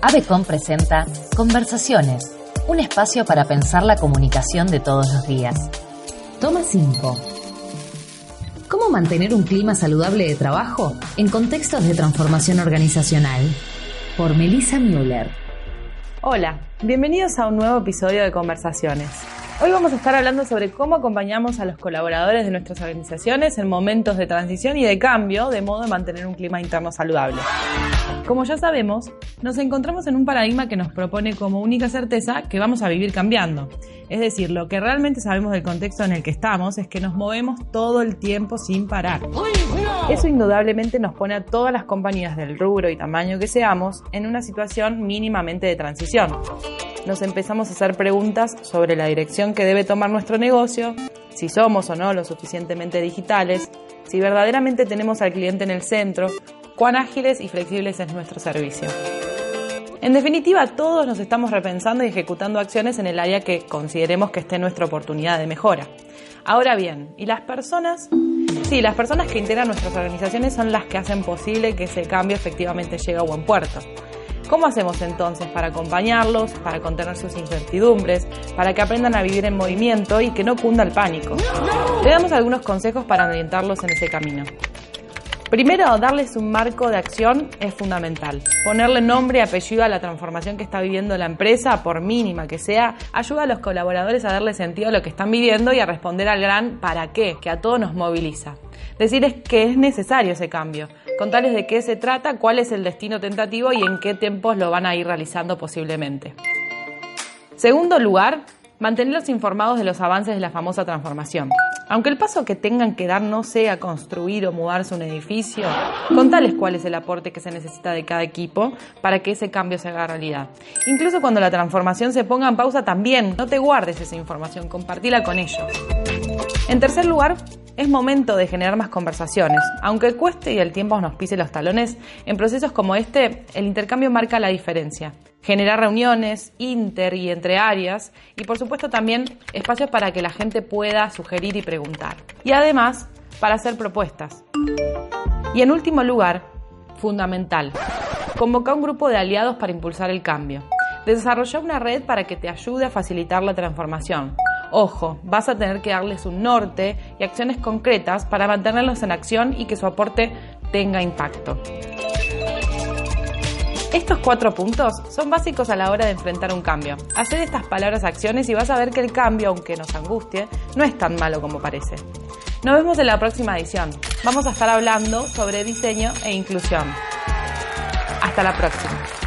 Avecom presenta Conversaciones, un espacio para pensar la comunicación de todos los días. Toma 5. ¿Cómo mantener un clima saludable de trabajo en contextos de transformación organizacional? Por Melissa Müller. Hola, bienvenidos a un nuevo episodio de Conversaciones. Hoy vamos a estar hablando sobre cómo acompañamos a los colaboradores de nuestras organizaciones en momentos de transición y de cambio, de modo de mantener un clima interno saludable. Como ya sabemos, nos encontramos en un paradigma que nos propone como única certeza que vamos a vivir cambiando. Es decir, lo que realmente sabemos del contexto en el que estamos es que nos movemos todo el tiempo sin parar. Eso indudablemente nos pone a todas las compañías del rubro y tamaño que seamos en una situación mínimamente de transición nos empezamos a hacer preguntas sobre la dirección que debe tomar nuestro negocio, si somos o no lo suficientemente digitales, si verdaderamente tenemos al cliente en el centro, cuán ágiles y flexibles es nuestro servicio. En definitiva, todos nos estamos repensando y ejecutando acciones en el área que consideremos que esté nuestra oportunidad de mejora. Ahora bien, ¿y las personas? Sí, las personas que integran nuestras organizaciones son las que hacen posible que ese cambio efectivamente llegue a buen puerto. ¿Cómo hacemos entonces para acompañarlos, para contener sus incertidumbres, para que aprendan a vivir en movimiento y que no cunda el pánico? Le damos algunos consejos para orientarlos en ese camino. Primero, darles un marco de acción es fundamental. Ponerle nombre y apellido a la transformación que está viviendo la empresa, por mínima que sea, ayuda a los colaboradores a darle sentido a lo que están viviendo y a responder al gran para qué, que a todos nos moviliza. Decirles que es necesario ese cambio, contarles de qué se trata, cuál es el destino tentativo y en qué tiempos lo van a ir realizando posiblemente. Segundo lugar, mantenerlos informados de los avances de la famosa transformación. Aunque el paso que tengan que dar no sea construir o mudarse un edificio, contales cuál es el aporte que se necesita de cada equipo para que ese cambio se haga realidad. Incluso cuando la transformación se ponga en pausa también, no te guardes esa información, compartila con ellos. En tercer lugar, es momento de generar más conversaciones. Aunque cueste y el tiempo nos pise los talones, en procesos como este, el intercambio marca la diferencia. Generar reuniones inter y entre áreas y por supuesto también espacios para que la gente pueda sugerir y preguntar. Y además, para hacer propuestas. Y en último lugar, fundamental, convocar un grupo de aliados para impulsar el cambio. Desarrollar una red para que te ayude a facilitar la transformación Ojo, vas a tener que darles un norte y acciones concretas para mantenerlos en acción y que su aporte tenga impacto. Estos cuatro puntos son básicos a la hora de enfrentar un cambio. Haced estas palabras acciones y vas a ver que el cambio, aunque nos angustie, no es tan malo como parece. Nos vemos en la próxima edición. Vamos a estar hablando sobre diseño e inclusión. Hasta la próxima.